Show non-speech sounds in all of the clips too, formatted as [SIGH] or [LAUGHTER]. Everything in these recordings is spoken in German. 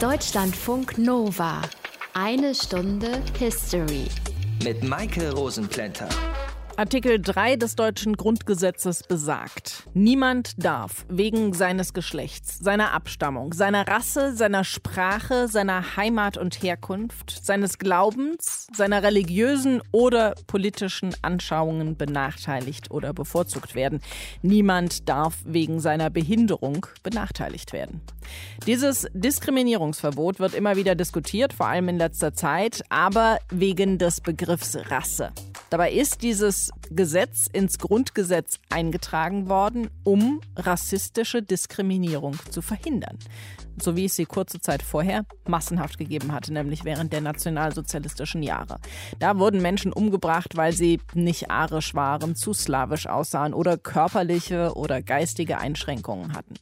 Deutschlandfunk Nova. Eine Stunde History. Mit Maike Rosenplanter. Artikel 3 des deutschen Grundgesetzes besagt, niemand darf wegen seines Geschlechts, seiner Abstammung, seiner Rasse, seiner Sprache, seiner Heimat und Herkunft, seines Glaubens, seiner religiösen oder politischen Anschauungen benachteiligt oder bevorzugt werden. Niemand darf wegen seiner Behinderung benachteiligt werden. Dieses Diskriminierungsverbot wird immer wieder diskutiert, vor allem in letzter Zeit, aber wegen des Begriffs Rasse. Dabei ist dieses Gesetz ins Grundgesetz eingetragen worden, um rassistische Diskriminierung zu verhindern. So wie es sie kurze Zeit vorher massenhaft gegeben hatte, nämlich während der nationalsozialistischen Jahre. Da wurden Menschen umgebracht, weil sie nicht arisch waren, zu slawisch aussahen oder körperliche oder geistige Einschränkungen hatten.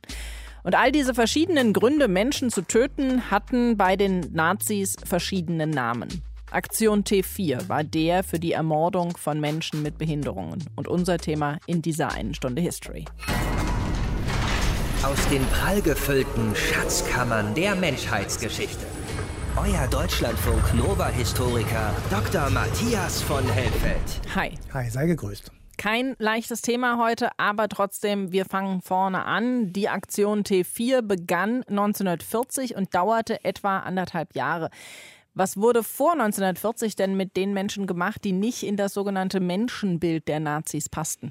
Und all diese verschiedenen Gründe, Menschen zu töten, hatten bei den Nazis verschiedene Namen. Aktion T4 war der für die Ermordung von Menschen mit Behinderungen und unser Thema in dieser einen Stunde History. Aus den prallgefüllten Schatzkammern der Menschheitsgeschichte. Euer Deutschlandfunk Nova-Historiker Dr. Matthias von Helfeld. Hi. Hi, sei gegrüßt. Kein leichtes Thema heute, aber trotzdem, wir fangen vorne an. Die Aktion T4 begann 1940 und dauerte etwa anderthalb Jahre. Was wurde vor 1940 denn mit den Menschen gemacht, die nicht in das sogenannte Menschenbild der Nazis passten?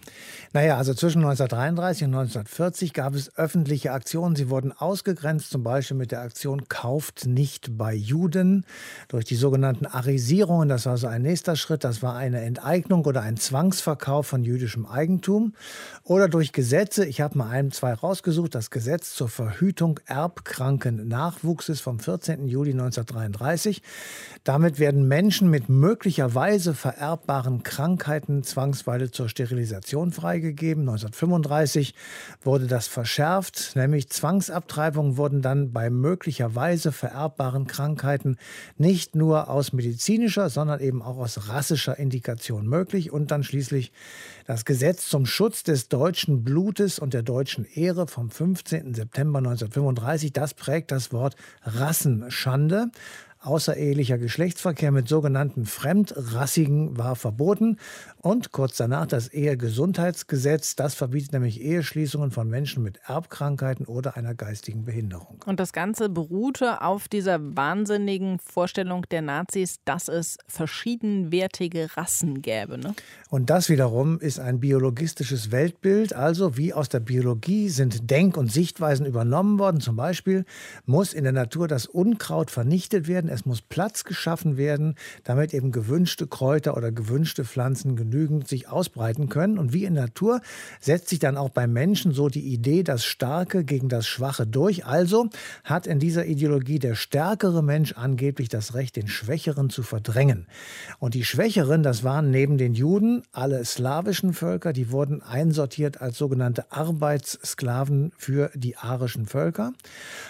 Naja, also zwischen 1933 und 1940 gab es öffentliche Aktionen. Sie wurden ausgegrenzt, zum Beispiel mit der Aktion Kauft nicht bei Juden durch die sogenannten Arisierungen. Das war so ein nächster Schritt. Das war eine Enteignung oder ein Zwangsverkauf von jüdischem Eigentum. Oder durch Gesetze. Ich habe mal ein, zwei rausgesucht. Das Gesetz zur Verhütung erbkranken Nachwuchses vom 14. Juli 1933. Damit werden Menschen mit möglicherweise vererbbaren Krankheiten zwangsweise zur Sterilisation freigegeben. 1935 wurde das verschärft, nämlich Zwangsabtreibungen wurden dann bei möglicherweise vererbbaren Krankheiten nicht nur aus medizinischer, sondern eben auch aus rassischer Indikation möglich. Und dann schließlich das Gesetz zum Schutz des deutschen Blutes und der deutschen Ehre vom 15. September 1935, das prägt das Wort Rassenschande. Außerehelicher Geschlechtsverkehr mit sogenannten Fremdrassigen war verboten. Und kurz danach das Ehegesundheitsgesetz. Das verbietet nämlich Eheschließungen von Menschen mit Erbkrankheiten oder einer geistigen Behinderung. Und das Ganze beruhte auf dieser wahnsinnigen Vorstellung der Nazis, dass es verschiedenwertige Rassen gäbe. Ne? Und das wiederum ist ein biologistisches Weltbild. Also wie aus der Biologie sind Denk- und Sichtweisen übernommen worden. Zum Beispiel muss in der Natur das Unkraut vernichtet werden es muss Platz geschaffen werden, damit eben gewünschte Kräuter oder gewünschte Pflanzen genügend sich ausbreiten können. Und wie in der Natur setzt sich dann auch beim Menschen so die Idee, das Starke gegen das Schwache durch. Also hat in dieser Ideologie der stärkere Mensch angeblich das Recht, den Schwächeren zu verdrängen. Und die Schwächeren, das waren neben den Juden alle slawischen Völker, die wurden einsortiert als sogenannte Arbeitssklaven für die arischen Völker.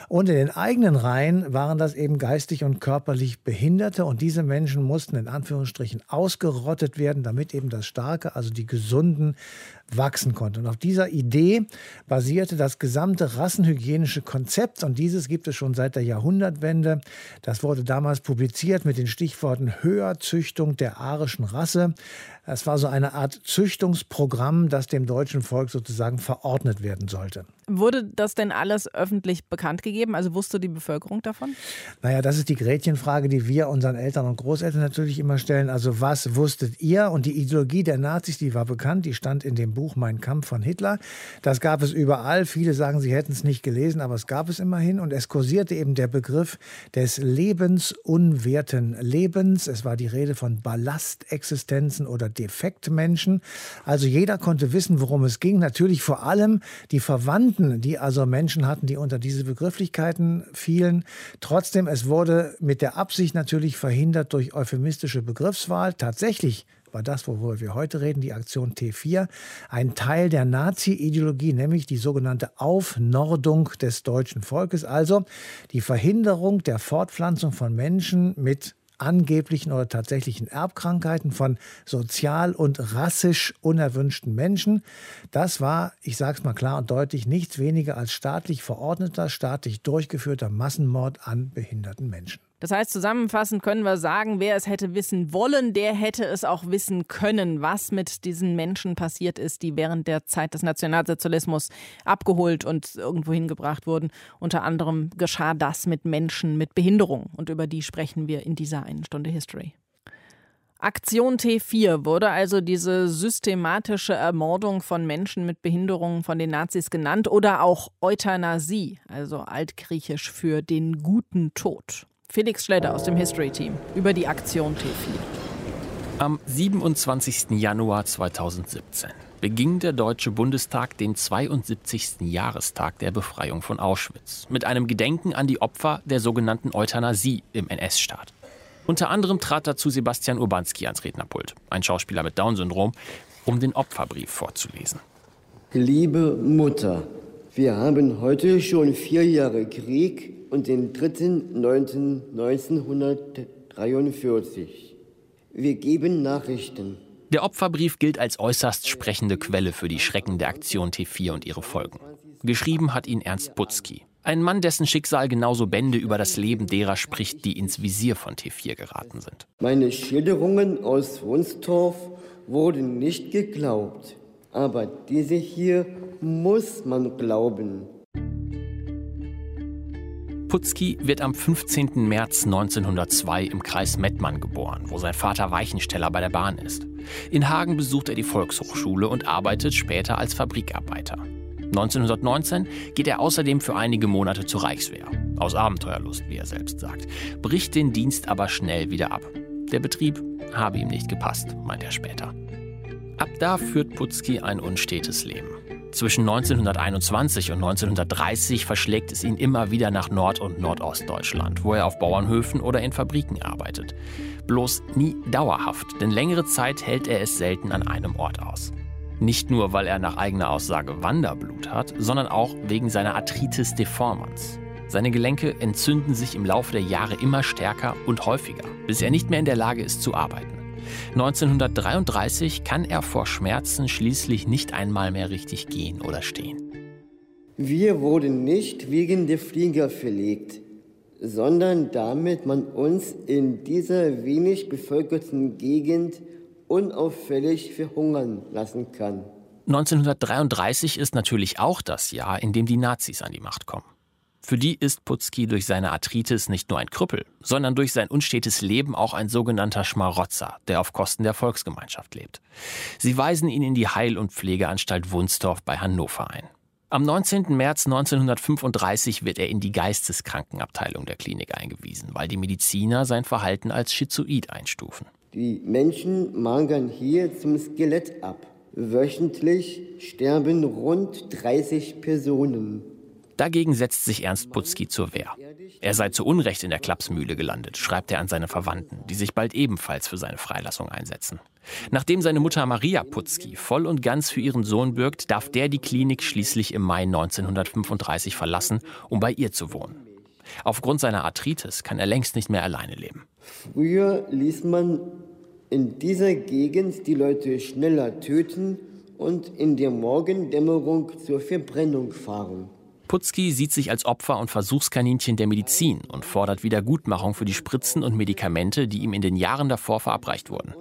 Und in den eigenen Reihen waren das eben geistig und körperlich Behinderte und diese Menschen mussten in Anführungsstrichen ausgerottet werden, damit eben das Starke, also die Gesunden, wachsen konnte. Und auf dieser Idee basierte das gesamte rassenhygienische Konzept und dieses gibt es schon seit der Jahrhundertwende. Das wurde damals publiziert mit den Stichworten Höherzüchtung der arischen Rasse. Es war so eine Art Züchtungsprogramm, das dem deutschen Volk sozusagen verordnet werden sollte. Wurde das denn alles öffentlich bekannt gegeben? Also wusste die Bevölkerung davon? Naja, das ist die Gretchenfrage, die wir unseren Eltern und Großeltern natürlich immer stellen. Also was wusstet ihr? Und die Ideologie der Nazis, die war bekannt, die stand in dem Buch Mein Kampf von Hitler. Das gab es überall. Viele sagen, sie hätten es nicht gelesen, aber es gab es immerhin. Und es kursierte eben der Begriff des lebensunwerten Lebens. Es war die Rede von Ballastexistenzen oder Defektmenschen. Also jeder konnte wissen, worum es ging. Natürlich vor allem die Verwandten, die also Menschen hatten, die unter diese Begrifflichkeiten fielen. Trotzdem, es wurde mit der Absicht natürlich verhindert durch euphemistische Begriffswahl. Tatsächlich war das, worüber wir heute reden, die Aktion T4, ein Teil der Nazi-Ideologie, nämlich die sogenannte Aufnordung des deutschen Volkes, also die Verhinderung der Fortpflanzung von Menschen mit angeblichen oder tatsächlichen Erbkrankheiten von sozial und rassisch unerwünschten Menschen. Das war, ich sage es mal klar und deutlich, nichts weniger als staatlich verordneter, staatlich durchgeführter Massenmord an behinderten Menschen. Das heißt, zusammenfassend können wir sagen, wer es hätte wissen wollen, der hätte es auch wissen können, was mit diesen Menschen passiert ist, die während der Zeit des Nationalsozialismus abgeholt und irgendwo hingebracht wurden. Unter anderem geschah das mit Menschen mit Behinderung. Und über die sprechen wir in dieser einen Stunde History. Aktion T4 wurde also diese systematische Ermordung von Menschen mit Behinderungen von den Nazis genannt oder auch Euthanasie, also altgriechisch für den guten Tod. Felix Schledder aus dem History Team über die Aktion T4. Am 27. Januar 2017 beging der Deutsche Bundestag den 72. Jahrestag der Befreiung von Auschwitz mit einem Gedenken an die Opfer der sogenannten Euthanasie im NS-Staat. Unter anderem trat dazu Sebastian Urbanski ans Rednerpult, ein Schauspieler mit Down-Syndrom, um den Opferbrief vorzulesen. Liebe Mutter, wir haben heute schon vier Jahre Krieg und den 3.9.1943. Wir geben Nachrichten. Der Opferbrief gilt als äußerst sprechende Quelle für die Schrecken der Aktion T4 und ihre Folgen. Geschrieben hat ihn Ernst Butzki, ein Mann, dessen Schicksal genauso Bände über das Leben derer spricht, die ins Visier von T4 geraten sind. Meine Schilderungen aus Wunstorf wurden nicht geglaubt, aber diese hier muss man glauben. Putzki wird am 15. März 1902 im Kreis Mettmann geboren, wo sein Vater Weichensteller bei der Bahn ist. In Hagen besucht er die Volkshochschule und arbeitet später als Fabrikarbeiter. 1919 geht er außerdem für einige Monate zur Reichswehr. Aus Abenteuerlust, wie er selbst sagt. Bricht den Dienst aber schnell wieder ab. Der Betrieb habe ihm nicht gepasst, meint er später. Ab da führt Putzki ein unstetes Leben. Zwischen 1921 und 1930 verschlägt es ihn immer wieder nach Nord- und Nordostdeutschland, wo er auf Bauernhöfen oder in Fabriken arbeitet. Bloß nie dauerhaft, denn längere Zeit hält er es selten an einem Ort aus. Nicht nur, weil er nach eigener Aussage Wanderblut hat, sondern auch wegen seiner Arthritis deformans. Seine Gelenke entzünden sich im Laufe der Jahre immer stärker und häufiger, bis er nicht mehr in der Lage ist zu arbeiten. 1933 kann er vor Schmerzen schließlich nicht einmal mehr richtig gehen oder stehen. Wir wurden nicht wegen der Flieger verlegt, sondern damit man uns in dieser wenig bevölkerten Gegend unauffällig verhungern lassen kann. 1933 ist natürlich auch das Jahr, in dem die Nazis an die Macht kommen. Für die ist Putzki durch seine Arthritis nicht nur ein Krüppel, sondern durch sein unstetes Leben auch ein sogenannter Schmarotzer, der auf Kosten der Volksgemeinschaft lebt. Sie weisen ihn in die Heil- und Pflegeanstalt Wunstorf bei Hannover ein. Am 19. März 1935 wird er in die Geisteskrankenabteilung der Klinik eingewiesen, weil die Mediziner sein Verhalten als schizoid einstufen. Die Menschen mangern hier zum Skelett ab. Wöchentlich sterben rund 30 Personen. Dagegen setzt sich Ernst Putzki zur Wehr. Er sei zu Unrecht in der Klapsmühle gelandet, schreibt er an seine Verwandten, die sich bald ebenfalls für seine Freilassung einsetzen. Nachdem seine Mutter Maria Putzki voll und ganz für ihren Sohn bürgt, darf der die Klinik schließlich im Mai 1935 verlassen, um bei ihr zu wohnen. Aufgrund seiner Arthritis kann er längst nicht mehr alleine leben. Früher ließ man in dieser Gegend die Leute schneller töten und in der Morgendämmerung zur Verbrennung fahren. Putzki sieht sich als Opfer und Versuchskaninchen der Medizin und fordert Wiedergutmachung für die Spritzen und Medikamente, die ihm in den Jahren davor verabreicht wurden.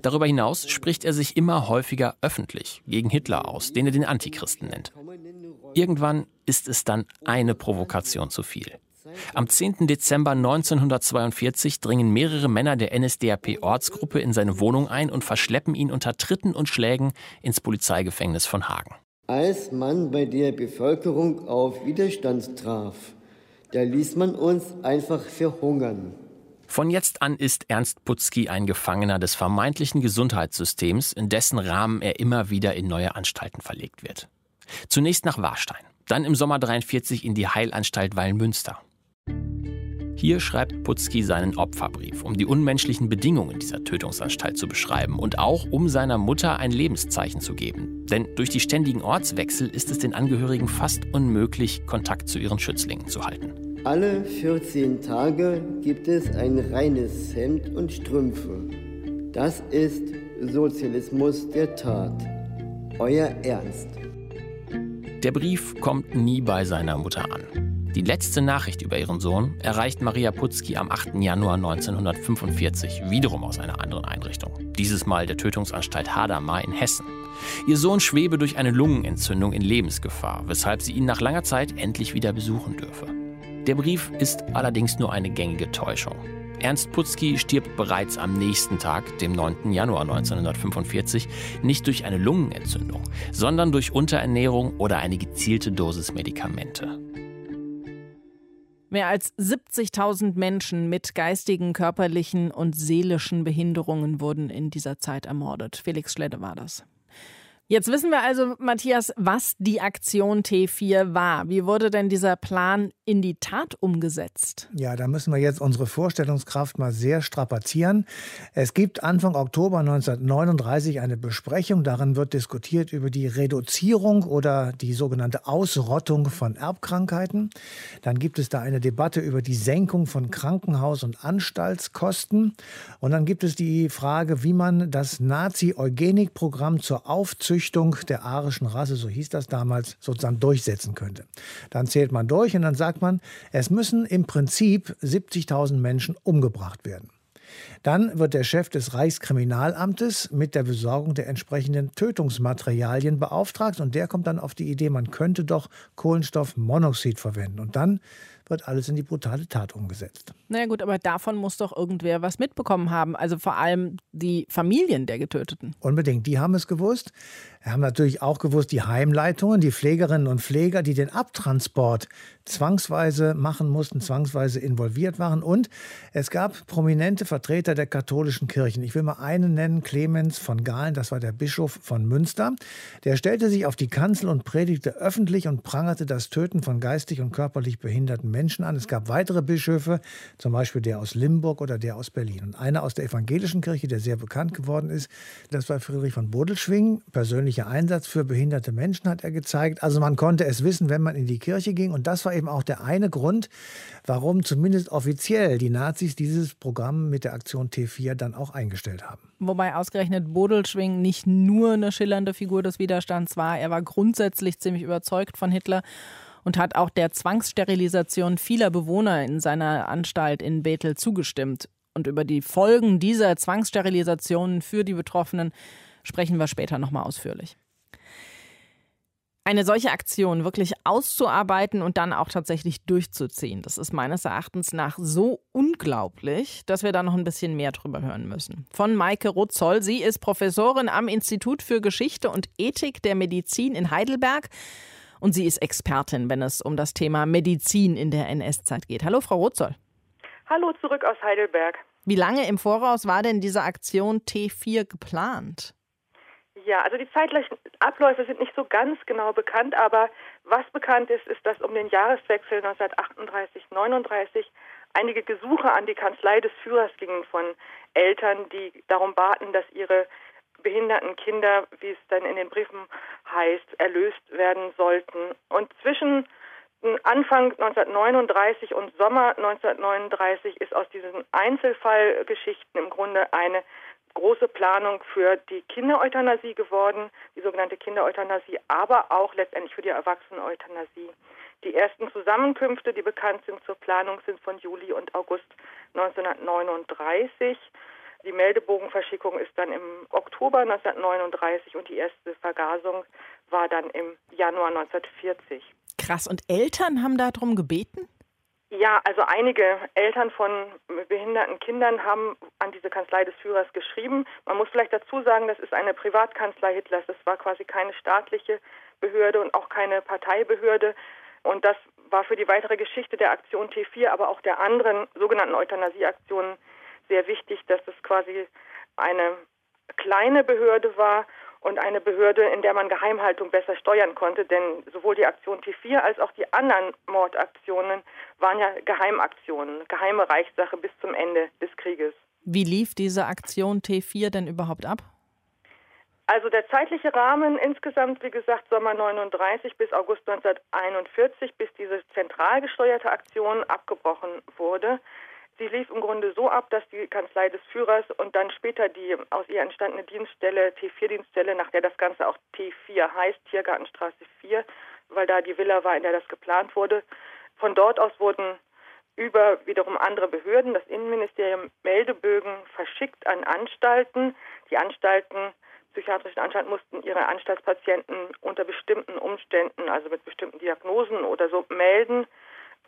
Darüber hinaus spricht er sich immer häufiger öffentlich gegen Hitler aus, den er den Antichristen nennt. Irgendwann ist es dann eine Provokation zu viel. Am 10. Dezember 1942 dringen mehrere Männer der NSDAP-Ortsgruppe in seine Wohnung ein und verschleppen ihn unter Tritten und Schlägen ins Polizeigefängnis von Hagen. Als man bei der Bevölkerung auf Widerstand traf, da ließ man uns einfach verhungern. Von jetzt an ist Ernst Putzki ein Gefangener des vermeintlichen Gesundheitssystems, in dessen Rahmen er immer wieder in neue Anstalten verlegt wird. Zunächst nach Warstein, dann im Sommer 43 in die Heilanstalt Weilmünster. Hier schreibt Putzki seinen Opferbrief, um die unmenschlichen Bedingungen dieser Tötungsanstalt zu beschreiben und auch um seiner Mutter ein Lebenszeichen zu geben. Denn durch die ständigen Ortswechsel ist es den Angehörigen fast unmöglich, Kontakt zu ihren Schützlingen zu halten. Alle 14 Tage gibt es ein reines Hemd und Strümpfe. Das ist Sozialismus der Tat. Euer Ernst. Der Brief kommt nie bei seiner Mutter an. Die letzte Nachricht über ihren Sohn erreicht Maria Putzki am 8. Januar 1945, wiederum aus einer anderen Einrichtung. Dieses Mal der Tötungsanstalt Hadamar in Hessen. Ihr Sohn schwebe durch eine Lungenentzündung in Lebensgefahr, weshalb sie ihn nach langer Zeit endlich wieder besuchen dürfe. Der Brief ist allerdings nur eine gängige Täuschung. Ernst Putzki stirbt bereits am nächsten Tag, dem 9. Januar 1945, nicht durch eine Lungenentzündung, sondern durch Unterernährung oder eine gezielte Dosis Medikamente. Mehr als 70.000 Menschen mit geistigen, körperlichen und seelischen Behinderungen wurden in dieser Zeit ermordet. Felix Schledde war das. Jetzt wissen wir also, Matthias, was die Aktion T4 war. Wie wurde denn dieser Plan in die Tat umgesetzt? Ja, da müssen wir jetzt unsere Vorstellungskraft mal sehr strapazieren. Es gibt Anfang Oktober 1939 eine Besprechung. Darin wird diskutiert über die Reduzierung oder die sogenannte Ausrottung von Erbkrankheiten. Dann gibt es da eine Debatte über die Senkung von Krankenhaus- und Anstaltskosten. Und dann gibt es die Frage, wie man das Nazi-Eugenik-Programm zur Aufzüchtung Züchtung der arischen Rasse, so hieß das damals, sozusagen durchsetzen könnte. Dann zählt man durch und dann sagt man, es müssen im Prinzip 70.000 Menschen umgebracht werden. Dann wird der Chef des Reichskriminalamtes mit der Besorgung der entsprechenden Tötungsmaterialien beauftragt und der kommt dann auf die Idee, man könnte doch Kohlenstoffmonoxid verwenden. Und dann wird alles in die brutale Tat umgesetzt. Naja gut, aber davon muss doch irgendwer was mitbekommen haben. Also vor allem die Familien der Getöteten. Unbedingt, die haben es gewusst. Wir haben natürlich auch gewusst, die Heimleitungen, die Pflegerinnen und Pfleger, die den Abtransport zwangsweise machen mussten, zwangsweise involviert waren. Und es gab prominente Vertreter der katholischen Kirchen. Ich will mal einen nennen, Clemens von Galen, das war der Bischof von Münster. Der stellte sich auf die Kanzel und predigte öffentlich und prangerte das Töten von geistig und körperlich behinderten Menschen an. Es gab weitere Bischöfe, zum Beispiel der aus Limburg oder der aus Berlin. Und einer aus der evangelischen Kirche, der sehr bekannt geworden ist, das war Friedrich von Bodelschwing, persönlich persönlicher Einsatz für behinderte Menschen hat er gezeigt. Also man konnte es wissen, wenn man in die Kirche ging. Und das war eben auch der eine Grund, warum zumindest offiziell die Nazis dieses Programm mit der Aktion T4 dann auch eingestellt haben. Wobei ausgerechnet Bodelschwing nicht nur eine schillernde Figur des Widerstands war. Er war grundsätzlich ziemlich überzeugt von Hitler und hat auch der Zwangssterilisation vieler Bewohner in seiner Anstalt in Bethel zugestimmt. Und über die Folgen dieser Zwangssterilisationen für die Betroffenen sprechen wir später nochmal ausführlich. Eine solche Aktion wirklich auszuarbeiten und dann auch tatsächlich durchzuziehen, das ist meines Erachtens nach so unglaublich, dass wir da noch ein bisschen mehr drüber hören müssen. Von Maike Rutzoll. Sie ist Professorin am Institut für Geschichte und Ethik der Medizin in Heidelberg und sie ist Expertin, wenn es um das Thema Medizin in der NS-Zeit geht. Hallo, Frau Rutzoll. Hallo zurück aus Heidelberg. Wie lange im Voraus war denn diese Aktion T4 geplant? Ja, also die zeitlichen Abläufe sind nicht so ganz genau bekannt, aber was bekannt ist, ist, dass um den Jahreswechsel 1938-39 einige Gesuche an die Kanzlei des Führers gingen von Eltern, die darum baten, dass ihre behinderten Kinder, wie es dann in den Briefen heißt, erlöst werden sollten. Und zwischen Anfang 1939 und Sommer 1939 ist aus diesen Einzelfallgeschichten im Grunde eine große Planung für die Kindereuthanasie geworden, die sogenannte Kindereuthanasie, aber auch letztendlich für die Erwachseneneuthanasie. Die ersten Zusammenkünfte, die bekannt sind zur Planung, sind von Juli und August 1939. Die Meldebogenverschickung ist dann im Oktober 1939 und die erste Vergasung war dann im Januar 1940. Krass. Und Eltern haben darum gebeten? Ja, also einige Eltern von behinderten Kindern haben an diese Kanzlei des Führers geschrieben. Man muss vielleicht dazu sagen, das ist eine Privatkanzlei Hitlers. Das war quasi keine staatliche Behörde und auch keine Parteibehörde. Und das war für die weitere Geschichte der Aktion T4, aber auch der anderen sogenannten Euthanasieaktionen sehr wichtig, dass es quasi eine kleine Behörde war und eine Behörde, in der man Geheimhaltung besser steuern konnte, denn sowohl die Aktion T4 als auch die anderen Mordaktionen waren ja Geheimaktionen, geheime Reichssache bis zum Ende des Krieges. Wie lief diese Aktion T4 denn überhaupt ab? Also der zeitliche Rahmen insgesamt, wie gesagt, Sommer 39 bis August 1941, bis diese zentral gesteuerte Aktion abgebrochen wurde. Sie lief im Grunde so ab, dass die Kanzlei des Führers und dann später die aus ihr entstandene Dienststelle, T4-Dienststelle, nach der das Ganze auch T4 heißt, Tiergartenstraße 4, weil da die Villa war, in der das geplant wurde. Von dort aus wurden über wiederum andere Behörden, das Innenministerium, Meldebögen verschickt an Anstalten. Die Anstalten, psychiatrischen Anstalten mussten ihre Anstaltspatienten unter bestimmten Umständen, also mit bestimmten Diagnosen oder so, melden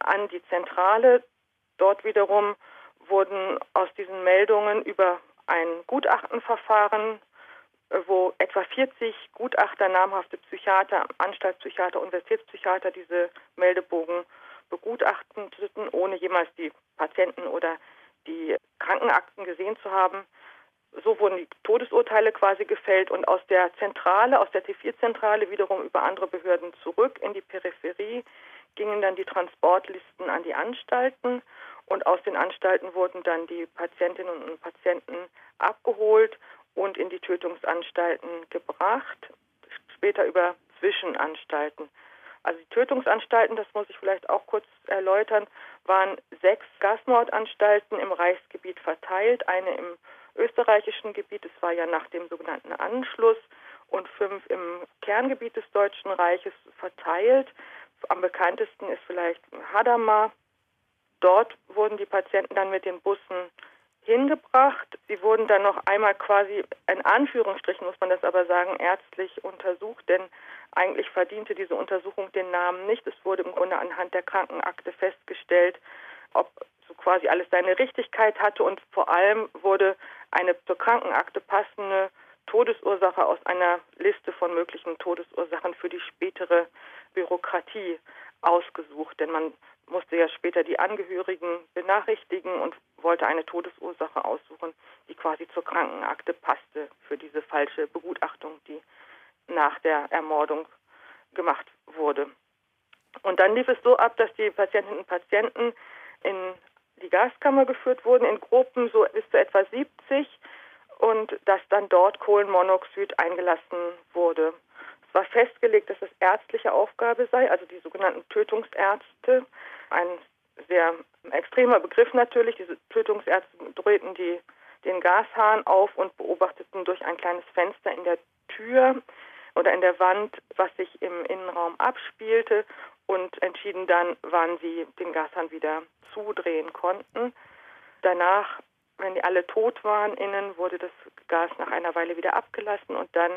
an die Zentrale. Dort wiederum wurden aus diesen Meldungen über ein Gutachtenverfahren, äh, wo etwa 40 Gutachter, namhafte Psychiater, Anstaltspsychiater, Universitätspsychiater diese Meldebogen begutachteten, ohne jemals die Patienten oder die Krankenakten gesehen zu haben. So wurden die Todesurteile quasi gefällt und aus der Zentrale, aus der T4-Zentrale wiederum über andere Behörden zurück in die Peripherie gingen dann die Transportlisten an die Anstalten und aus den Anstalten wurden dann die Patientinnen und Patienten abgeholt und in die Tötungsanstalten gebracht, später über Zwischenanstalten. Also die Tötungsanstalten, das muss ich vielleicht auch kurz erläutern, waren sechs Gasmordanstalten im Reichsgebiet verteilt, eine im österreichischen Gebiet, es war ja nach dem sogenannten Anschluss, und fünf im Kerngebiet des Deutschen Reiches verteilt. Am bekanntesten ist vielleicht Hadamar. Dort wurden die Patienten dann mit den Bussen hingebracht. Sie wurden dann noch einmal quasi, in Anführungsstrichen muss man das aber sagen, ärztlich untersucht, denn eigentlich verdiente diese Untersuchung den Namen nicht. Es wurde im Grunde anhand der Krankenakte festgestellt, ob so quasi alles seine Richtigkeit hatte und vor allem wurde eine zur Krankenakte passende Todesursache aus einer Liste von möglichen Todesursachen für die spätere Bürokratie ausgesucht, denn man musste ja später die Angehörigen benachrichtigen und wollte eine Todesursache aussuchen, die quasi zur Krankenakte passte für diese falsche Begutachtung, die nach der Ermordung gemacht wurde. Und dann lief es so ab, dass die Patientinnen und Patienten in die Gaskammer geführt wurden, in Gruppen so bis zu etwa 70 und dass dann dort Kohlenmonoxid eingelassen wurde war festgelegt, dass es ärztliche Aufgabe sei, also die sogenannten Tötungsärzte. Ein sehr extremer Begriff natürlich. Diese Tötungsärzte drehten die, den Gashahn auf und beobachteten durch ein kleines Fenster in der Tür oder in der Wand, was sich im Innenraum abspielte und entschieden dann, wann sie den Gashahn wieder zudrehen konnten. Danach, wenn die alle tot waren innen, wurde das Gas nach einer Weile wieder abgelassen und dann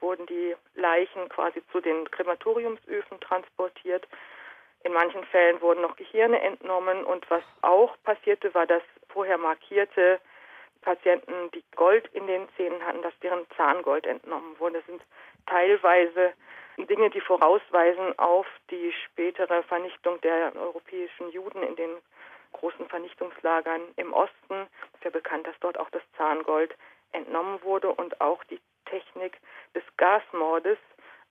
wurden die Leichen quasi zu den Krematoriumsöfen transportiert. In manchen Fällen wurden noch Gehirne entnommen und was auch passierte, war, dass vorher markierte Patienten, die Gold in den Zähnen hatten, dass deren Zahngold entnommen wurde. Das sind teilweise Dinge, die vorausweisen auf die spätere Vernichtung der europäischen Juden in den großen Vernichtungslagern im Osten. Es ist ja bekannt, dass dort auch das Zahngold entnommen wurde und auch die Gasmordes,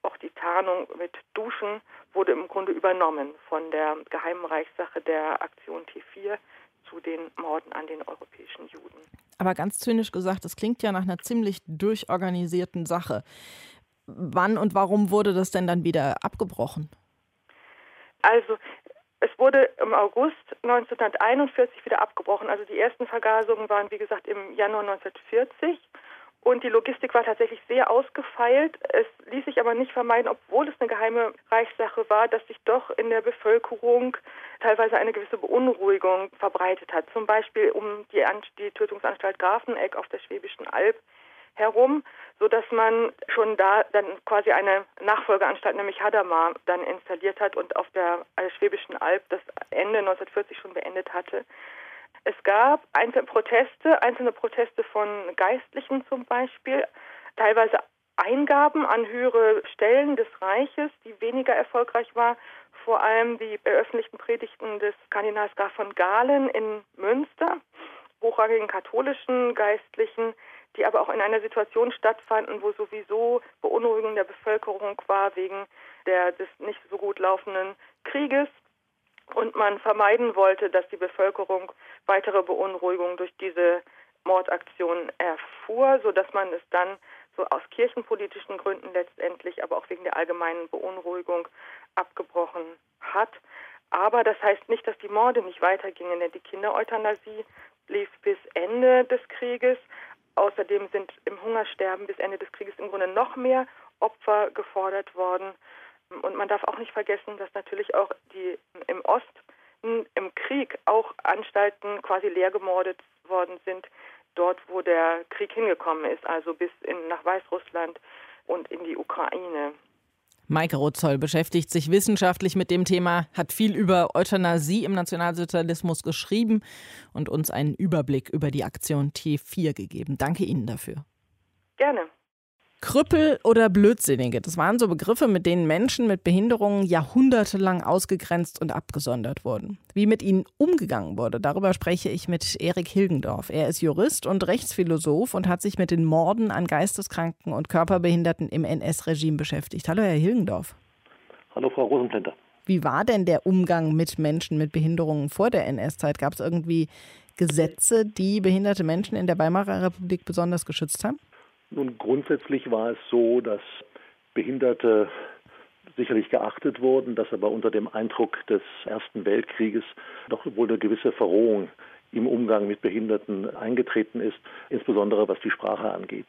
auch die Tarnung mit Duschen, wurde im Grunde übernommen von der geheimen Reichssache der Aktion T4 zu den Morden an den europäischen Juden. Aber ganz zynisch gesagt, das klingt ja nach einer ziemlich durchorganisierten Sache. Wann und warum wurde das denn dann wieder abgebrochen? Also es wurde im August 1941 wieder abgebrochen. Also die ersten Vergasungen waren, wie gesagt, im Januar 1940. Und die Logistik war tatsächlich sehr ausgefeilt. Es ließ sich aber nicht vermeiden, obwohl es eine geheime Reichssache war, dass sich doch in der Bevölkerung teilweise eine gewisse Beunruhigung verbreitet hat. Zum Beispiel um die, die Tötungsanstalt Grafeneck auf der Schwäbischen Alb herum, so dass man schon da dann quasi eine Nachfolgeanstalt, nämlich Hadamar, dann installiert hat und auf der Schwäbischen Alb das Ende 1940 schon beendet hatte. Es gab einzelne Proteste, einzelne Proteste von Geistlichen zum Beispiel, teilweise Eingaben an höhere Stellen des Reiches, die weniger erfolgreich war. Vor allem die eröffentlichten Predigten des Kardinals Graf von Galen in Münster, hochrangigen katholischen Geistlichen, die aber auch in einer Situation stattfanden, wo sowieso Beunruhigung der Bevölkerung war wegen der, des nicht so gut laufenden Krieges und man vermeiden wollte, dass die Bevölkerung weitere Beunruhigung durch diese Mordaktion erfuhr, sodass man es dann so aus kirchenpolitischen Gründen letztendlich, aber auch wegen der allgemeinen Beunruhigung abgebrochen hat. Aber das heißt nicht, dass die Morde nicht weitergingen, denn die Kindereuthanasie lief bis Ende des Krieges. Außerdem sind im Hungersterben bis Ende des Krieges im Grunde noch mehr Opfer gefordert worden. Und man darf auch nicht vergessen, dass natürlich auch die im Osten im Krieg auch Anstalten quasi leer gemordet worden sind, dort wo der Krieg hingekommen ist, also bis in, nach Weißrussland und in die Ukraine. Maike Rozoll beschäftigt sich wissenschaftlich mit dem Thema, hat viel über Euthanasie im Nationalsozialismus geschrieben und uns einen Überblick über die Aktion T4 gegeben. Danke Ihnen dafür. Gerne. Krüppel oder Blödsinnige, das waren so Begriffe, mit denen Menschen mit Behinderungen jahrhundertelang ausgegrenzt und abgesondert wurden. Wie mit ihnen umgegangen wurde, darüber spreche ich mit Erik Hilgendorf. Er ist Jurist und Rechtsphilosoph und hat sich mit den Morden an Geisteskranken und Körperbehinderten im NS-Regime beschäftigt. Hallo, Herr Hilgendorf. Hallo, Frau Rosenplinter. Wie war denn der Umgang mit Menschen mit Behinderungen vor der NS-Zeit? Gab es irgendwie Gesetze, die behinderte Menschen in der Weimarer Republik besonders geschützt haben? Nun, grundsätzlich war es so, dass Behinderte sicherlich geachtet wurden, dass aber unter dem Eindruck des Ersten Weltkrieges doch wohl eine gewisse Verrohung im Umgang mit Behinderten eingetreten ist, insbesondere was die Sprache angeht.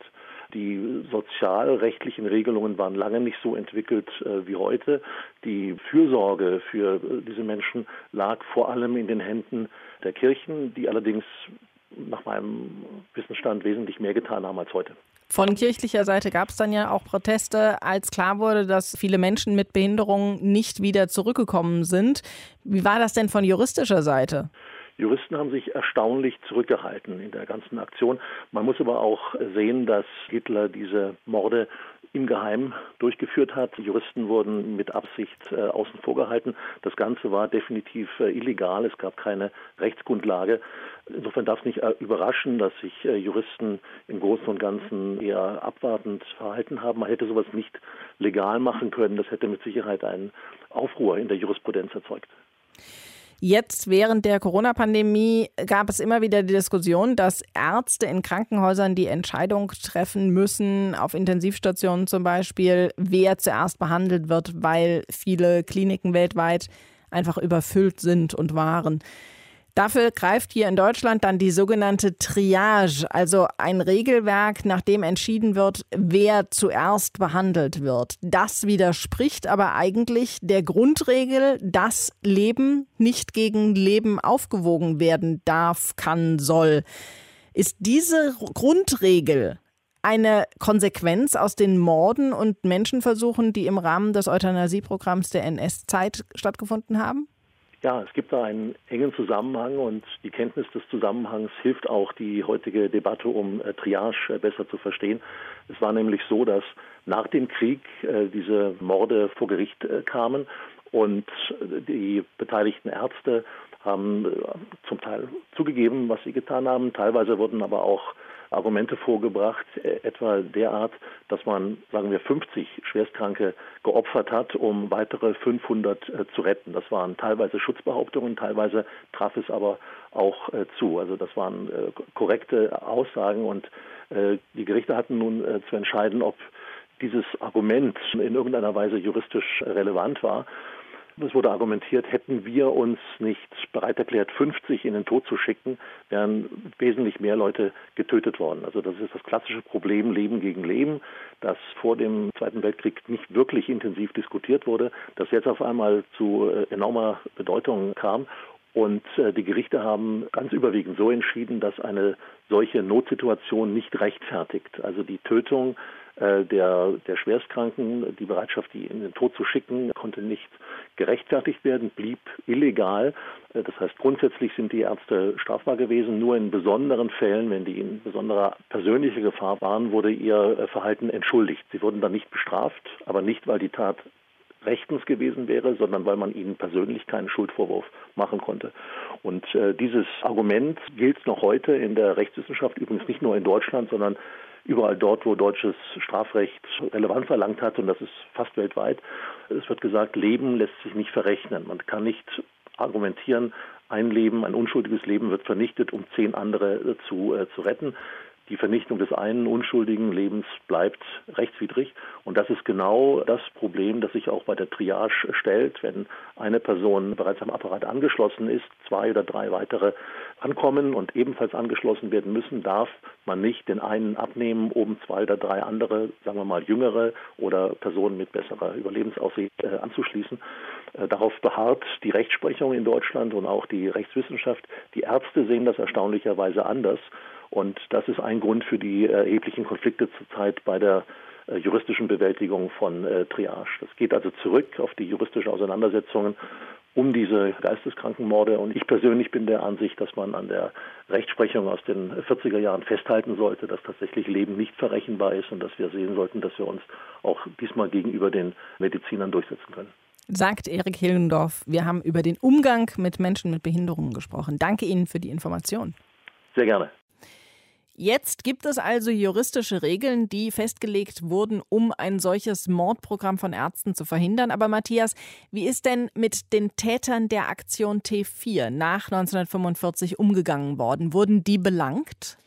Die sozialrechtlichen Regelungen waren lange nicht so entwickelt äh, wie heute. Die Fürsorge für diese Menschen lag vor allem in den Händen der Kirchen, die allerdings nach meinem Wissensstand wesentlich mehr getan haben als heute. Von kirchlicher Seite gab es dann ja auch Proteste, als klar wurde, dass viele Menschen mit Behinderungen nicht wieder zurückgekommen sind. Wie war das denn von juristischer Seite? Juristen haben sich erstaunlich zurückgehalten in der ganzen Aktion. Man muss aber auch sehen, dass Hitler diese Morde im Geheim durchgeführt hat. Die Juristen wurden mit Absicht äh, außen vor gehalten. Das Ganze war definitiv äh, illegal. Es gab keine Rechtsgrundlage. Insofern darf es nicht äh, überraschen, dass sich äh, Juristen im Großen und Ganzen eher abwartend verhalten haben. Man hätte sowas nicht legal machen können. Das hätte mit Sicherheit einen Aufruhr in der Jurisprudenz erzeugt. Jetzt während der Corona-Pandemie gab es immer wieder die Diskussion, dass Ärzte in Krankenhäusern die Entscheidung treffen müssen, auf Intensivstationen zum Beispiel, wer zuerst behandelt wird, weil viele Kliniken weltweit einfach überfüllt sind und waren. Dafür greift hier in Deutschland dann die sogenannte Triage, also ein Regelwerk, nach dem entschieden wird, wer zuerst behandelt wird. Das widerspricht aber eigentlich der Grundregel, dass Leben nicht gegen Leben aufgewogen werden darf, kann, soll. Ist diese Grundregel eine Konsequenz aus den Morden und Menschenversuchen, die im Rahmen des Euthanasieprogramms der NS-Zeit stattgefunden haben? Ja, es gibt da einen engen Zusammenhang und die Kenntnis des Zusammenhangs hilft auch, die heutige Debatte um äh, Triage äh, besser zu verstehen. Es war nämlich so, dass nach dem Krieg äh, diese Morde vor Gericht äh, kamen und äh, die beteiligten Ärzte haben äh, zum Teil zugegeben, was sie getan haben. Teilweise wurden aber auch Argumente vorgebracht, äh, etwa derart, dass man, sagen wir, 50 Schwerstkranke geopfert hat, um weitere 500 äh, zu retten. Das waren teilweise Schutzbehauptungen, teilweise traf es aber auch zu. Also das waren korrekte Aussagen und die Gerichte hatten nun zu entscheiden, ob dieses Argument in irgendeiner Weise juristisch relevant war. Es wurde argumentiert, hätten wir uns nicht bereit erklärt, 50 in den Tod zu schicken, wären wesentlich mehr Leute getötet worden. Also das ist das klassische Problem Leben gegen Leben, das vor dem Zweiten Weltkrieg nicht wirklich intensiv diskutiert wurde, das jetzt auf einmal zu äh, enormer Bedeutung kam. Und äh, die Gerichte haben ganz überwiegend so entschieden, dass eine solche Notsituation nicht rechtfertigt. Also die Tötung der, der Schwerstkranken, die Bereitschaft, die in den Tod zu schicken, konnte nicht gerechtfertigt werden, blieb illegal. Äh, das heißt, grundsätzlich sind die Ärzte strafbar gewesen. Nur in besonderen Fällen, wenn die in besonderer persönlicher Gefahr waren, wurde ihr äh, Verhalten entschuldigt. Sie wurden dann nicht bestraft, aber nicht, weil die Tat rechtens gewesen wäre, sondern weil man ihnen persönlich keinen Schuldvorwurf machen konnte. Und äh, dieses Argument gilt noch heute in der Rechtswissenschaft, übrigens nicht nur in Deutschland, sondern überall dort, wo deutsches Strafrecht Relevanz erlangt hat, und das ist fast weltweit. Es wird gesagt, Leben lässt sich nicht verrechnen. Man kann nicht argumentieren, ein Leben, ein unschuldiges Leben wird vernichtet, um zehn andere zu, äh, zu retten. Die Vernichtung des einen unschuldigen Lebens bleibt rechtswidrig. Und das ist genau das Problem, das sich auch bei der Triage stellt. Wenn eine Person bereits am Apparat angeschlossen ist, zwei oder drei weitere ankommen und ebenfalls angeschlossen werden müssen, darf man nicht den einen abnehmen, oben zwei oder drei andere, sagen wir mal jüngere oder Personen mit besserer Überlebensaussicht äh, anzuschließen. Äh, darauf beharrt die Rechtsprechung in Deutschland und auch die Rechtswissenschaft. Die Ärzte sehen das erstaunlicherweise anders. Und das ist ein Grund für die äh, erheblichen Konflikte zurzeit bei der äh, juristischen Bewältigung von äh, Triage. Das geht also zurück auf die juristischen Auseinandersetzungen um diese Geisteskrankenmorde. Und ich persönlich bin der Ansicht, dass man an der Rechtsprechung aus den 40er Jahren festhalten sollte, dass tatsächlich Leben nicht verrechenbar ist und dass wir sehen sollten, dass wir uns auch diesmal gegenüber den Medizinern durchsetzen können. Sagt Erik Hilgendorf. Wir haben über den Umgang mit Menschen mit Behinderungen gesprochen. Danke Ihnen für die Information. Sehr gerne. Jetzt gibt es also juristische Regeln, die festgelegt wurden, um ein solches Mordprogramm von Ärzten zu verhindern. Aber Matthias, wie ist denn mit den Tätern der Aktion T4 nach 1945 umgegangen worden? Wurden die belangt?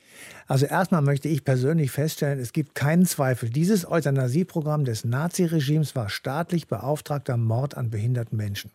Also erstmal möchte ich persönlich feststellen, es gibt keinen Zweifel, dieses Euthanasieprogramm des Naziregimes war staatlich beauftragter Mord an behinderten Menschen.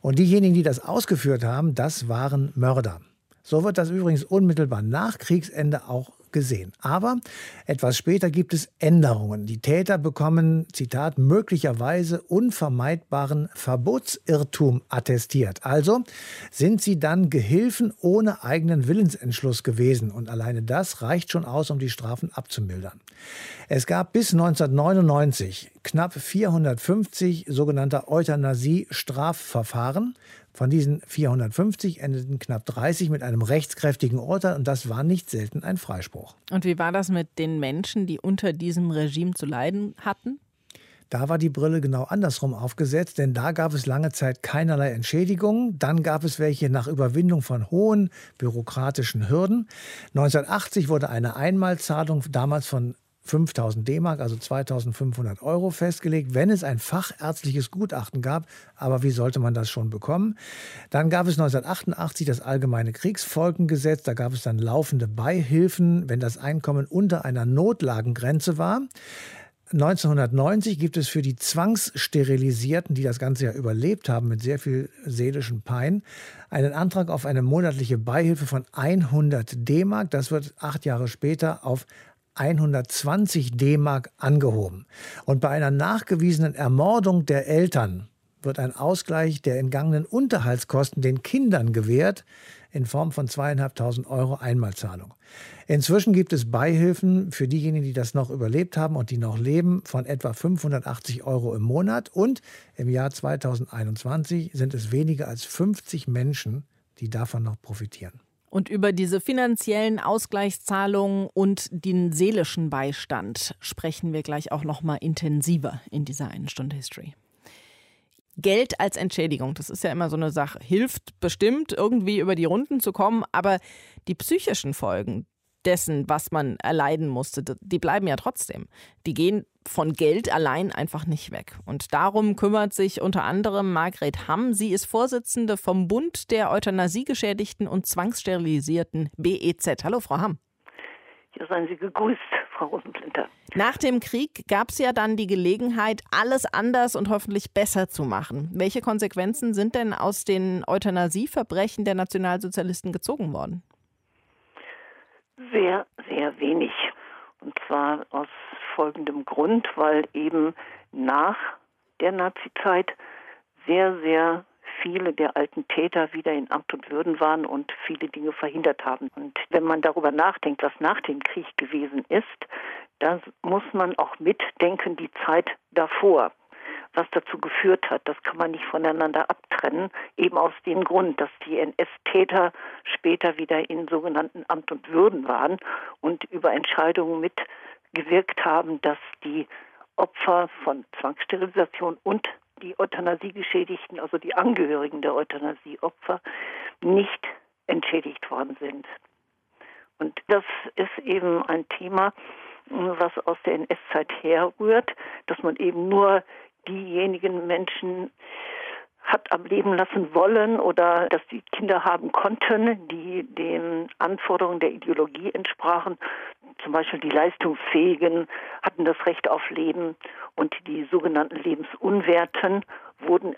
Und diejenigen, die das ausgeführt haben, das waren Mörder. So wird das übrigens unmittelbar nach Kriegsende auch gesehen. Aber etwas später gibt es Änderungen. Die Täter bekommen, Zitat, möglicherweise unvermeidbaren Verbotsirrtum attestiert. Also sind sie dann Gehilfen ohne eigenen Willensentschluss gewesen. Und alleine das reicht schon aus, um die Strafen abzumildern. Es gab bis 1999 knapp 450 sogenannte Euthanasie-Strafverfahren. Von diesen 450 endeten knapp 30 mit einem rechtskräftigen Urteil und das war nicht selten ein Freispruch. Und wie war das mit den Menschen, die unter diesem Regime zu leiden hatten? Da war die Brille genau andersrum aufgesetzt, denn da gab es lange Zeit keinerlei Entschädigung. Dann gab es welche nach Überwindung von hohen bürokratischen Hürden. 1980 wurde eine Einmalzahlung damals von 5000 D-Mark, also 2500 Euro festgelegt, wenn es ein fachärztliches Gutachten gab. Aber wie sollte man das schon bekommen? Dann gab es 1988 das Allgemeine Kriegsfolgengesetz. Da gab es dann laufende Beihilfen, wenn das Einkommen unter einer Notlagengrenze war. 1990 gibt es für die Zwangssterilisierten, die das ganze ja überlebt haben mit sehr viel seelischem Pein, einen Antrag auf eine monatliche Beihilfe von 100 D-Mark. Das wird acht Jahre später auf 120 D-Mark angehoben. Und bei einer nachgewiesenen Ermordung der Eltern wird ein Ausgleich der entgangenen Unterhaltskosten den Kindern gewährt in Form von zweieinhalbtausend Euro Einmalzahlung. Inzwischen gibt es Beihilfen für diejenigen, die das noch überlebt haben und die noch leben, von etwa 580 Euro im Monat. Und im Jahr 2021 sind es weniger als 50 Menschen, die davon noch profitieren. Und über diese finanziellen Ausgleichszahlungen und den seelischen Beistand sprechen wir gleich auch noch mal intensiver in dieser einen Stunde History. Geld als Entschädigung, das ist ja immer so eine Sache. Hilft bestimmt, irgendwie über die Runden zu kommen, aber die psychischen Folgen, dessen, was man erleiden musste, die bleiben ja trotzdem. Die gehen von Geld allein einfach nicht weg. Und darum kümmert sich unter anderem Margret Hamm. Sie ist Vorsitzende vom Bund der Euthanasiegeschädigten und Zwangssterilisierten BEZ. Hallo, Frau Hamm. Ja, seien Sie gegrüßt, [LAUGHS] Frau Rosenplinter. Nach dem Krieg gab es ja dann die Gelegenheit, alles anders und hoffentlich besser zu machen. Welche Konsequenzen sind denn aus den Euthanasieverbrechen der Nationalsozialisten gezogen worden? Sehr, sehr wenig. Und zwar aus folgendem Grund, weil eben nach der Nazizeit sehr, sehr viele der alten Täter wieder in Amt und Würden waren und viele Dinge verhindert haben. Und wenn man darüber nachdenkt, was nach dem Krieg gewesen ist, dann muss man auch mitdenken die Zeit davor was dazu geführt hat. Das kann man nicht voneinander abtrennen, eben aus dem Grund, dass die NS-Täter später wieder in sogenannten Amt und Würden waren und über Entscheidungen mitgewirkt haben, dass die Opfer von Zwangssterilisation und die Euthanasiegeschädigten, also die Angehörigen der Euthanasieopfer, nicht entschädigt worden sind. Und das ist eben ein Thema, was aus der NS-Zeit herrührt, dass man eben nur diejenigen Menschen hat am Leben lassen wollen oder dass die Kinder haben konnten, die den Anforderungen der Ideologie entsprachen, zum Beispiel die Leistungsfähigen hatten das Recht auf Leben und die sogenannten Lebensunwerten wurden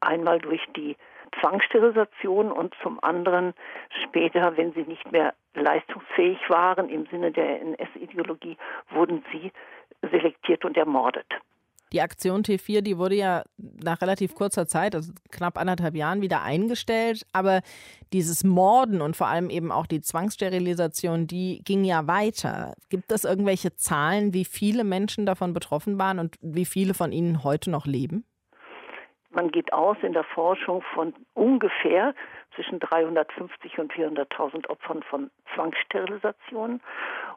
einmal durch die Zwangssterilisation und zum anderen später, wenn sie nicht mehr leistungsfähig waren im Sinne der NS-Ideologie, wurden sie selektiert und ermordet. Die Aktion T4, die wurde ja nach relativ kurzer Zeit, also knapp anderthalb Jahren, wieder eingestellt. Aber dieses Morden und vor allem eben auch die Zwangssterilisation, die ging ja weiter. Gibt es irgendwelche Zahlen, wie viele Menschen davon betroffen waren und wie viele von ihnen heute noch leben? Man geht aus in der Forschung von ungefähr zwischen 350 und 400.000 Opfern von Zwangssterilisationen.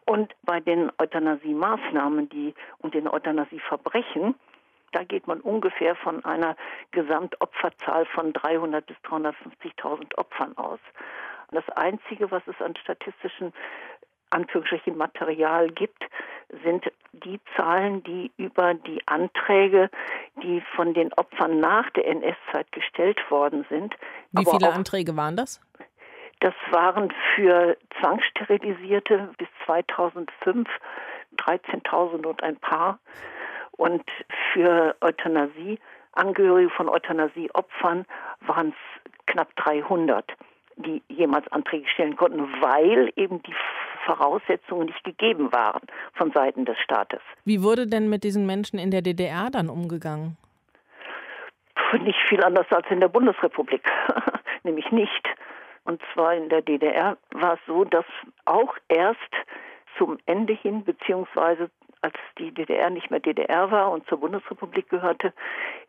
Und bei den Euthanasie-Maßnahmen die, und den Euthanasie-Verbrechen, da geht man ungefähr von einer Gesamtopferzahl von 300.000 bis 350.000 Opfern aus. Das Einzige, was es an statistischen Anführungsstrichen Material gibt, sind die Zahlen, die über die Anträge, die von den Opfern nach der NS-Zeit gestellt worden sind. Wie viele Anträge waren das? Das waren für Zwangssterilisierte bis 2005 13.000 und ein paar. Und für Euthanasie, Angehörige von Euthanasieopfern waren es knapp 300, die jemals Anträge stellen konnten, weil eben die Voraussetzungen nicht gegeben waren von Seiten des Staates. Wie wurde denn mit diesen Menschen in der DDR dann umgegangen? Nicht viel anders als in der Bundesrepublik, [LAUGHS] nämlich nicht. Und zwar in der DDR war es so, dass auch erst zum Ende hin, beziehungsweise als die DDR nicht mehr DDR war und zur Bundesrepublik gehörte,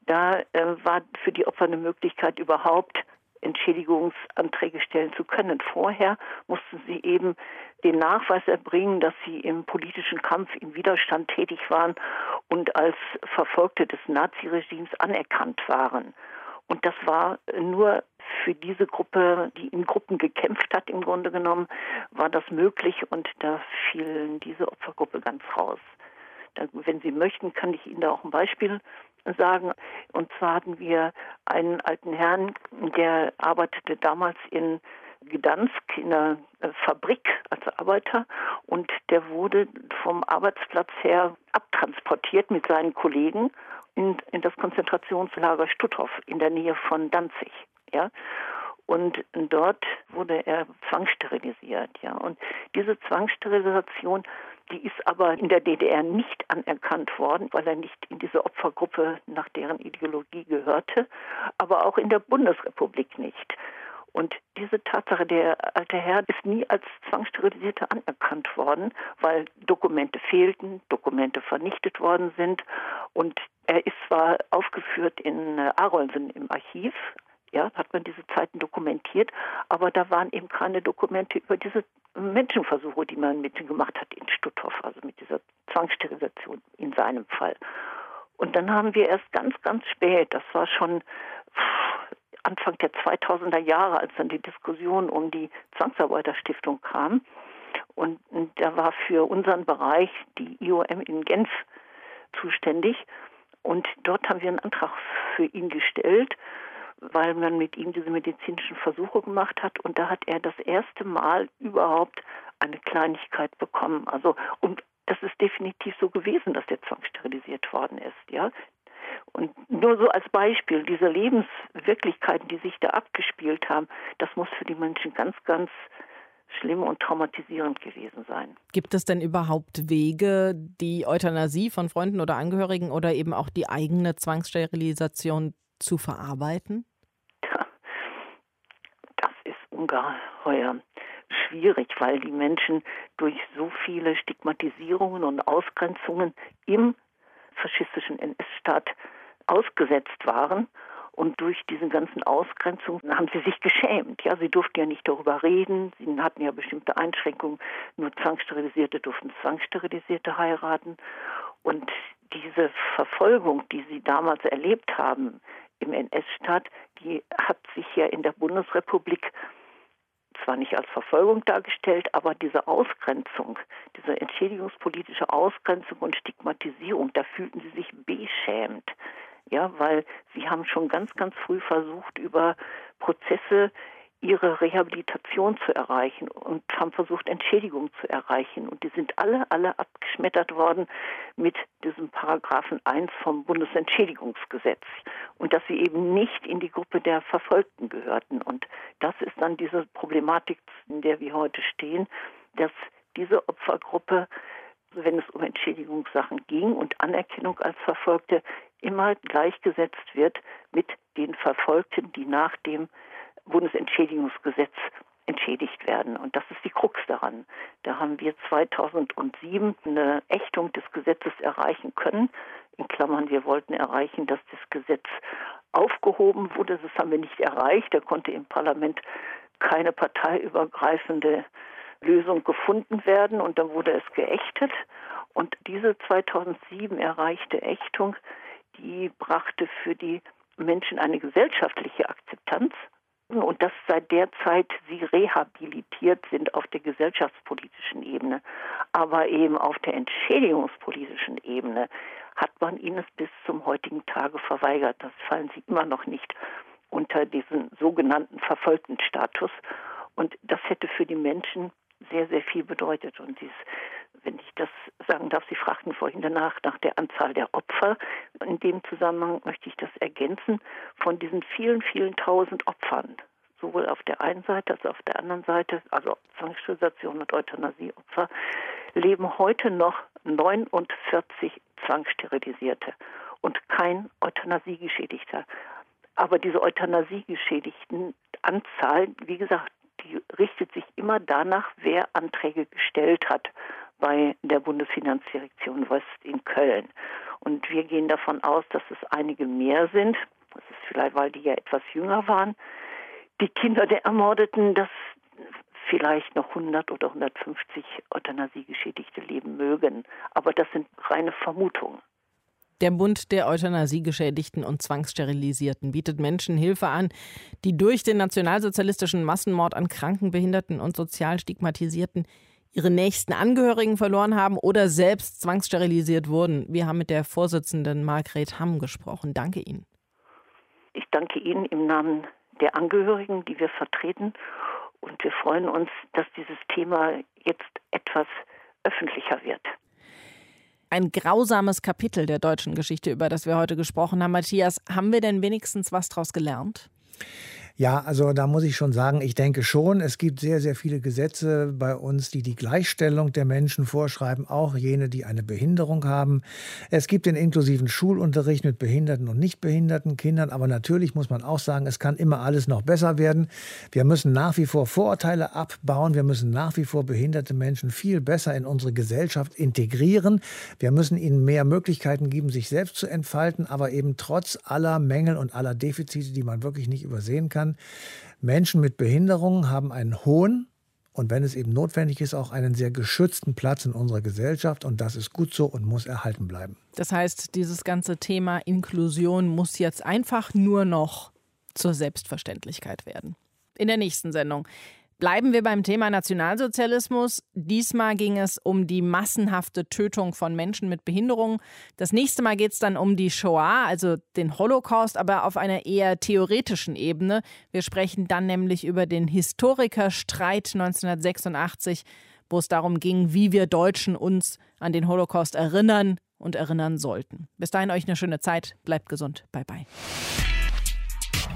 da äh, war für die Opfer eine Möglichkeit überhaupt Entschädigungsanträge stellen zu können. Vorher mussten sie eben den Nachweis erbringen, dass sie im politischen Kampf im Widerstand tätig waren und als Verfolgte des Naziregimes anerkannt waren. Und das war nur für diese Gruppe, die in Gruppen gekämpft hat, im Grunde genommen, war das möglich und da fiel diese Opfergruppe ganz raus. Wenn Sie möchten, kann ich Ihnen da auch ein Beispiel sagen. Und zwar hatten wir einen alten Herrn, der arbeitete damals in Gdansk in einer äh, Fabrik als Arbeiter und der wurde vom Arbeitsplatz her abtransportiert mit seinen Kollegen in, in das Konzentrationslager Stutthof in der Nähe von Danzig. Ja, und dort wurde er zwangssterilisiert. Ja, und diese Zwangssterilisation die ist aber in der DDR nicht anerkannt worden, weil er nicht in diese Opfergruppe nach deren Ideologie gehörte, aber auch in der Bundesrepublik nicht. Und diese Tatsache, der alte Herr ist nie als Zwangssterilisierte anerkannt worden, weil Dokumente fehlten, Dokumente vernichtet worden sind. Und er ist zwar aufgeführt in äh, Arolsen im Archiv, ja, hat man diese Zeiten dokumentiert, aber da waren eben keine Dokumente über diese Menschenversuche, die man mit ihm gemacht hat in Stutthof, also mit dieser Zwangssterilisation in seinem Fall. Und dann haben wir erst ganz, ganz spät, das war schon Anfang der 2000er Jahre, als dann die Diskussion um die Zwangsarbeiterstiftung kam. Und da war für unseren Bereich die IOM in Genf zuständig. Und dort haben wir einen Antrag für ihn gestellt weil man mit ihm diese medizinischen Versuche gemacht hat und da hat er das erste Mal überhaupt eine Kleinigkeit bekommen. Also und das ist definitiv so gewesen, dass der zwangssterilisiert worden ist, ja. Und nur so als Beispiel, diese Lebenswirklichkeiten, die sich da abgespielt haben, das muss für die Menschen ganz, ganz schlimm und traumatisierend gewesen sein. Gibt es denn überhaupt Wege, die Euthanasie von Freunden oder Angehörigen oder eben auch die eigene Zwangssterilisation zu verarbeiten? Das ist ungeheuer schwierig, weil die Menschen durch so viele Stigmatisierungen und Ausgrenzungen im faschistischen NS-Staat ausgesetzt waren. Und durch diese ganzen Ausgrenzungen haben sie sich geschämt. Ja, sie durften ja nicht darüber reden. Sie hatten ja bestimmte Einschränkungen. Nur Zwangssterilisierte durften Zwangssterilisierte heiraten. Und diese Verfolgung, die sie damals erlebt haben, im NS-Staat, die hat sich ja in der Bundesrepublik zwar nicht als Verfolgung dargestellt, aber diese Ausgrenzung, diese entschädigungspolitische Ausgrenzung und Stigmatisierung, da fühlten sie sich beschämt. Ja, weil sie haben schon ganz, ganz früh versucht, über Prozesse ihre Rehabilitation zu erreichen und haben versucht, Entschädigung zu erreichen. Und die sind alle, alle abgeschmettert worden mit diesem Paragraphen 1 vom Bundesentschädigungsgesetz. Und dass sie eben nicht in die Gruppe der Verfolgten gehörten. Und das ist dann diese Problematik, in der wir heute stehen, dass diese Opfergruppe, wenn es um Entschädigungssachen ging und Anerkennung als Verfolgte, immer gleichgesetzt wird mit den Verfolgten, die nach dem Bundesentschädigungsgesetz entschädigt werden. Und das ist die Krux daran. Da haben wir 2007 eine Ächtung des Gesetzes erreichen können. In Klammern, wir wollten erreichen, dass das Gesetz aufgehoben wurde. Das haben wir nicht erreicht. Da konnte im Parlament keine parteiübergreifende Lösung gefunden werden und dann wurde es geächtet. Und diese 2007 erreichte Ächtung, die brachte für die Menschen eine gesellschaftliche Akzeptanz und dass seit der Zeit sie rehabilitiert sind auf der gesellschaftspolitischen Ebene. Aber eben auf der entschädigungspolitischen Ebene hat man ihnen es bis zum heutigen Tage verweigert. Das fallen sie immer noch nicht unter diesen sogenannten verfolgten Status. Und das hätte für die Menschen sehr, sehr viel bedeutet. Und dies, wenn ich das sagen darf, Sie fragten vorhin danach nach der Anzahl der Opfer. In dem Zusammenhang möchte ich das ergänzen. Von diesen vielen, vielen tausend Opfern, sowohl auf der einen Seite als auch auf der anderen Seite, also Zwangssterilisation und Euthanasieopfer, leben heute noch 49 Zwangssterilisierte und kein Euthanasiegeschädigter. Aber diese Euthanasiegeschädigten Anzahl, wie gesagt, die richtet sich immer danach, wer Anträge gestellt hat bei der Bundesfinanzdirektion West in Köln. Und wir gehen davon aus, dass es einige mehr sind. Das ist vielleicht, weil die ja etwas jünger waren. Die Kinder der Ermordeten, dass vielleicht noch 100 oder 150 Euthanasiegeschädigte leben mögen. Aber das sind reine Vermutungen. Der Bund der Euthanasiegeschädigten und Zwangssterilisierten bietet Menschen Hilfe an, die durch den nationalsozialistischen Massenmord an Kranken, Behinderten und sozial Stigmatisierten ihre nächsten Angehörigen verloren haben oder selbst zwangssterilisiert wurden. Wir haben mit der Vorsitzenden Margret Hamm gesprochen. Danke Ihnen. Ich danke Ihnen im Namen der Angehörigen, die wir vertreten. Und wir freuen uns, dass dieses Thema jetzt etwas öffentlicher wird ein grausames Kapitel der deutschen Geschichte, über das wir heute gesprochen haben. Matthias, haben wir denn wenigstens was daraus gelernt? Ja, also da muss ich schon sagen, ich denke schon, es gibt sehr, sehr viele Gesetze bei uns, die die Gleichstellung der Menschen vorschreiben, auch jene, die eine Behinderung haben. Es gibt den inklusiven Schulunterricht mit behinderten und nicht behinderten Kindern, aber natürlich muss man auch sagen, es kann immer alles noch besser werden. Wir müssen nach wie vor Vorurteile abbauen, wir müssen nach wie vor behinderte Menschen viel besser in unsere Gesellschaft integrieren. Wir müssen ihnen mehr Möglichkeiten geben, sich selbst zu entfalten, aber eben trotz aller Mängel und aller Defizite, die man wirklich nicht übersehen kann, kann. Menschen mit Behinderungen haben einen hohen und wenn es eben notwendig ist, auch einen sehr geschützten Platz in unserer Gesellschaft. Und das ist gut so und muss erhalten bleiben. Das heißt, dieses ganze Thema Inklusion muss jetzt einfach nur noch zur Selbstverständlichkeit werden. In der nächsten Sendung. Bleiben wir beim Thema Nationalsozialismus. Diesmal ging es um die massenhafte Tötung von Menschen mit Behinderungen. Das nächste Mal geht es dann um die Shoah, also den Holocaust, aber auf einer eher theoretischen Ebene. Wir sprechen dann nämlich über den Historikerstreit 1986, wo es darum ging, wie wir Deutschen uns an den Holocaust erinnern und erinnern sollten. Bis dahin euch eine schöne Zeit. Bleibt gesund. Bye bye.